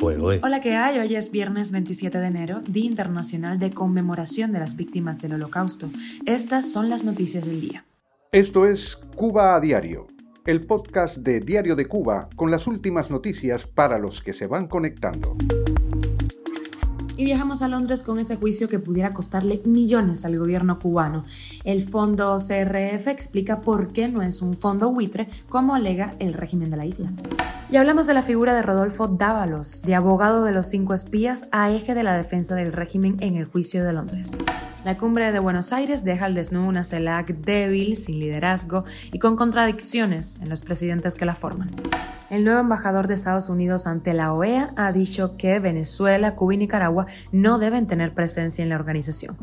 Hola, ¿qué hay? Hoy es viernes 27 de enero, Día Internacional de Conmemoración de las Víctimas del Holocausto. Estas son las noticias del día. Esto es Cuba a Diario, el podcast de Diario de Cuba con las últimas noticias para los que se van conectando. Y viajamos a Londres con ese juicio que pudiera costarle millones al gobierno cubano. El fondo CRF explica por qué no es un fondo buitre como alega el régimen de la isla. Y hablamos de la figura de Rodolfo Dávalos, de abogado de los cinco espías a eje de la defensa del régimen en el juicio de Londres. La cumbre de Buenos Aires deja al desnudo una CELAC débil, sin liderazgo y con contradicciones en los presidentes que la forman. El nuevo embajador de Estados Unidos ante la OEA ha dicho que Venezuela, Cuba y Nicaragua no deben tener presencia en la organización.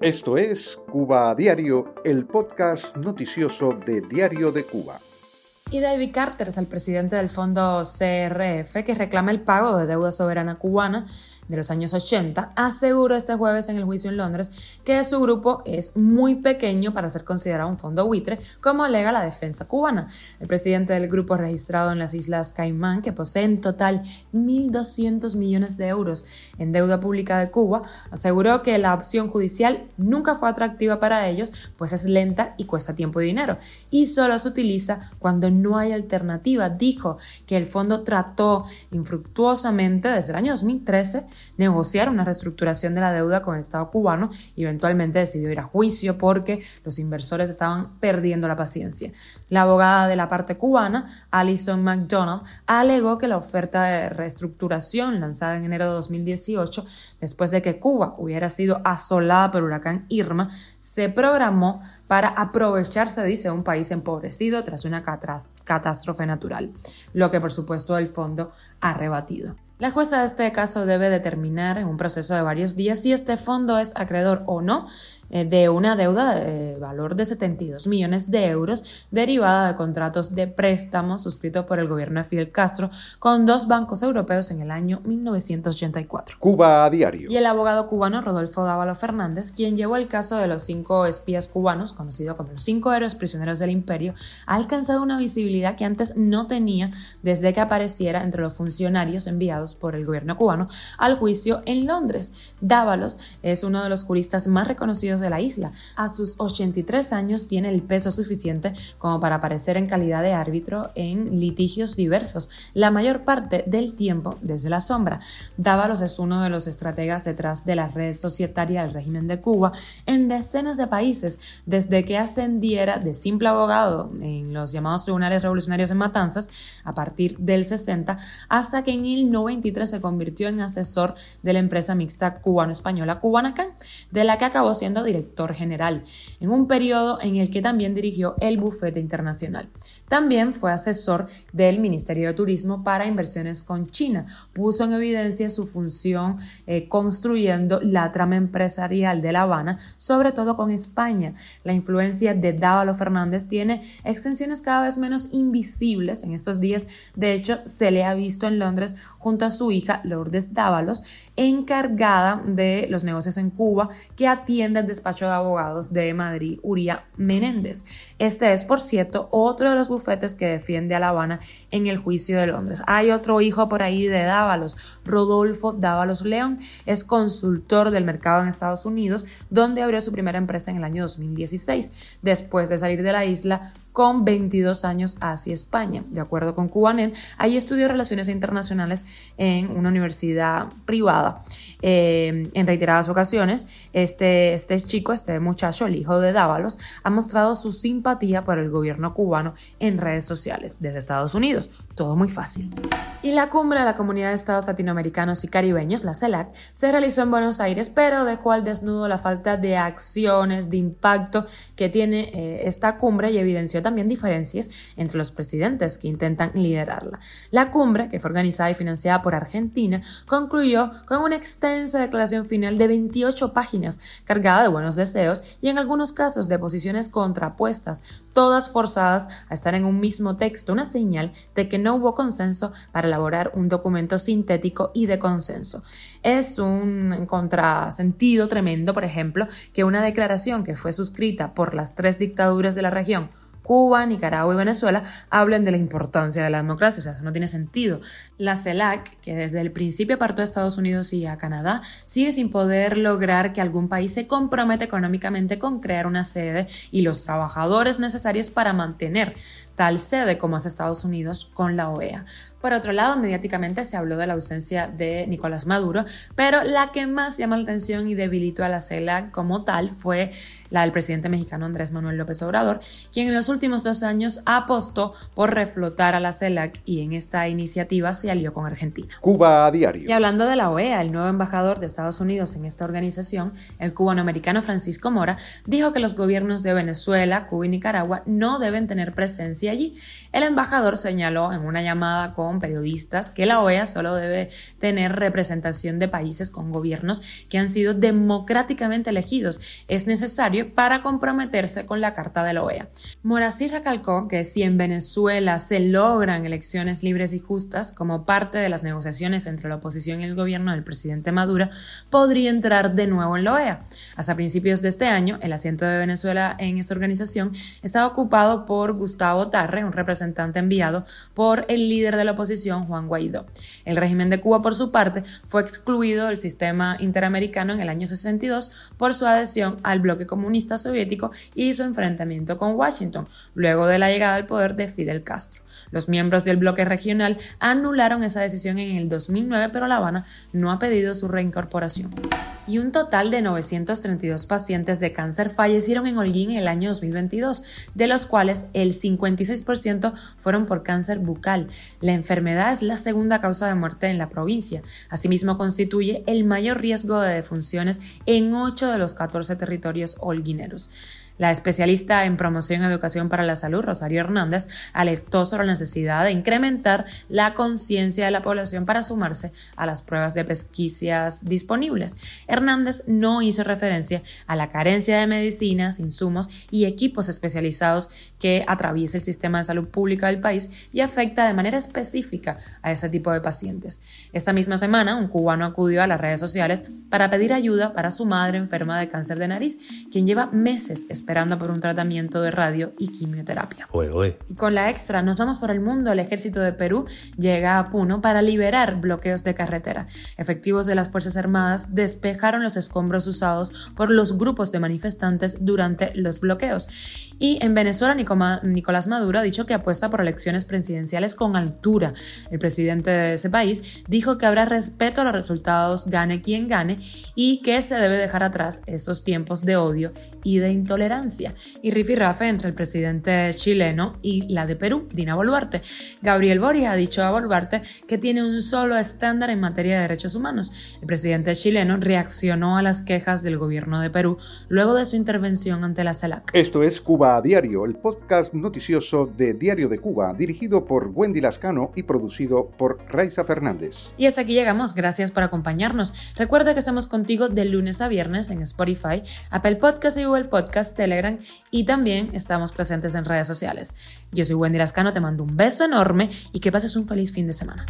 Esto es Cuba a Diario, el podcast noticioso de Diario de Cuba. Y David Carter es el presidente del fondo CRF que reclama el pago de deuda soberana cubana de los años 80, aseguró este jueves en el juicio en Londres que su grupo es muy pequeño para ser considerado un fondo buitre, como alega la defensa cubana. El presidente del grupo registrado en las Islas Caimán, que posee en total 1.200 millones de euros en deuda pública de Cuba, aseguró que la opción judicial nunca fue atractiva para ellos, pues es lenta y cuesta tiempo y dinero, y solo se utiliza cuando no hay alternativa. Dijo que el fondo trató infructuosamente desde el año 2013 negociar una reestructuración de la deuda con el Estado cubano y eventualmente decidió ir a juicio porque los inversores estaban perdiendo la paciencia. La abogada de la parte cubana, Alison McDonald, alegó que la oferta de reestructuración lanzada en enero de 2018, después de que Cuba hubiera sido asolada por huracán Irma, se programó para aprovecharse, dice, un país empobrecido tras una catástrofe natural, lo que por supuesto el fondo ha rebatido. La jueza de este caso debe determinar en un proceso de varios días si este fondo es acreedor o no de una deuda de valor de 72 millones de euros derivada de contratos de préstamos suscritos por el gobierno de Fidel Castro con dos bancos europeos en el año 1984. Cuba a diario. Y el abogado cubano Rodolfo Dávalo Fernández, quien llevó el caso de los cinco espías cubanos, conocido como los cinco héroes prisioneros del imperio, ha alcanzado una visibilidad que antes no tenía desde que apareciera entre los funcionarios enviados por el gobierno cubano al juicio en Londres. Dávalos es uno de los juristas más reconocidos de la isla. A sus 83 años tiene el peso suficiente como para aparecer en calidad de árbitro en litigios diversos, la mayor parte del tiempo desde la sombra. Dávalos es uno de los estrategas detrás de la red societaria del régimen de Cuba en decenas de países, desde que ascendiera de simple abogado en los llamados tribunales revolucionarios en Matanzas a partir del 60 hasta que en el 93 se convirtió en asesor de la empresa mixta cubano-española Cubanacan, de la que acabó siendo director general, en un periodo en el que también dirigió el bufete internacional. También fue asesor del Ministerio de Turismo para inversiones con China. Puso en evidencia su función eh, construyendo la trama empresarial de La Habana, sobre todo con España. La influencia de Dávalo Fernández tiene extensiones cada vez menos invisibles en estos días. De hecho, se le ha visto en Londres junto a su hija Lourdes Dávalos, encargada de los negocios en Cuba, que atiende el despacho de abogados de Madrid, Uría Menéndez. Este es, por cierto, otro de los bufetes que defiende a La Habana en el juicio de Londres. Hay otro hijo por ahí de Dávalos, Rodolfo Dávalos León, es consultor del mercado en Estados Unidos, donde abrió su primera empresa en el año 2016. Después de salir de la isla, con 22 años hacia España. De acuerdo con Cubanet, ahí estudió Relaciones Internacionales en una universidad privada. Eh, en reiteradas ocasiones, este, este chico, este muchacho, el hijo de Dávalos, ha mostrado su simpatía por el gobierno cubano en redes sociales desde Estados Unidos. Todo muy fácil. Y la cumbre de la Comunidad de Estados Latinoamericanos y Caribeños, la CELAC, se realizó en Buenos Aires, pero dejó al desnudo la falta de acciones, de impacto que tiene eh, esta cumbre y evidenció también diferencias entre los presidentes que intentan liderarla. La cumbre, que fue organizada y financiada por Argentina, concluyó con una extensa declaración final de 28 páginas, cargada de buenos deseos y en algunos casos de posiciones contrapuestas, todas forzadas a estar en un mismo texto, una señal de que no hubo consenso para elaborar un documento sintético y de consenso. Es un contrasentido tremendo, por ejemplo, que una declaración que fue suscrita por las tres dictaduras de la región, Cuba, Nicaragua y Venezuela hablen de la importancia de la democracia. O sea, eso no tiene sentido. La CELAC, que desde el principio apartó a Estados Unidos y a Canadá, sigue sin poder lograr que algún país se comprometa económicamente con crear una sede y los trabajadores necesarios para mantener tal sede como hace Estados Unidos con la OEA. Por otro lado, mediáticamente se habló de la ausencia de Nicolás Maduro, pero la que más llama la atención y debilitó a la CELAC como tal fue la del presidente mexicano Andrés Manuel López Obrador, quien en los últimos dos años apostó por reflotar a la CELAC y en esta iniciativa se alió con Argentina. Cuba a diario. Y hablando de la OEA, el nuevo embajador de Estados Unidos en esta organización, el cubano-americano Francisco Mora, dijo que los gobiernos de Venezuela, Cuba y Nicaragua no deben tener presencia allí. El embajador señaló en una llamada con periodistas que la OEA solo debe tener representación de países con gobiernos que han sido democráticamente elegidos. Es necesario para comprometerse con la Carta de la OEA. Morasí recalcó que si en Venezuela se logran elecciones libres y justas como parte de las negociaciones entre la oposición y el gobierno del presidente Maduro, podría entrar de nuevo en la OEA. Hasta principios de este año, el asiento de Venezuela en esta organización estaba ocupado por Gustavo Tarre, un representante enviado por el líder de la oposición, Juan Guaidó. El régimen de Cuba, por su parte, fue excluido del sistema interamericano en el año 62 por su adhesión al bloque comunista comunista soviético y su enfrentamiento con Washington, luego de la llegada al poder de Fidel Castro. Los miembros del bloque regional anularon esa decisión en el 2009, pero La Habana no ha pedido su reincorporación. Y un total de 932 pacientes de cáncer fallecieron en Holguín en el año 2022, de los cuales el 56% fueron por cáncer bucal. La enfermedad es la segunda causa de muerte en la provincia. Asimismo, constituye el mayor riesgo de defunciones en 8 de los 14 territorios holguineros. La especialista en promoción y educación para la salud, Rosario Hernández, alertó sobre la necesidad de incrementar la conciencia de la población para sumarse a las pruebas de pesquisas disponibles. Hernández no hizo referencia a la carencia de medicinas, insumos y equipos especializados que atraviesa el sistema de salud pública del país y afecta de manera específica a ese tipo de pacientes. Esta misma semana, un cubano acudió a las redes sociales para pedir ayuda para su madre enferma de cáncer de nariz, quien lleva meses esperando por un tratamiento de radio y quimioterapia. Y con la extra nos vamos por el mundo. El ejército de Perú llega a Puno para liberar bloqueos de carretera. Efectivos de las Fuerzas Armadas despejaron los escombros usados por los grupos de manifestantes durante los bloqueos. Y en Venezuela, Nicolás Maduro ha dicho que apuesta por elecciones presidenciales con altura. El presidente de ese país dijo que habrá respeto a los resultados, gane quien gane, y que se debe dejar atrás esos tiempos de odio y de intolerancia y rifirrafe entre el presidente chileno y la de Perú, Dina Boluarte. Gabriel Boric ha dicho a Boluarte que tiene un solo estándar en materia de derechos humanos. El presidente chileno reaccionó a las quejas del gobierno de Perú luego de su intervención ante la CELAC. Esto es Cuba a Diario, el podcast noticioso de Diario de Cuba, dirigido por Wendy Lascano y producido por Raiza Fernández. Y hasta aquí llegamos, gracias por acompañarnos. Recuerda que estamos contigo de lunes a viernes en Spotify, Apple Podcast y Google Podcast Telegram y también estamos presentes en redes sociales. Yo soy Wendy Lascano, te mando un beso enorme y que pases un feliz fin de semana.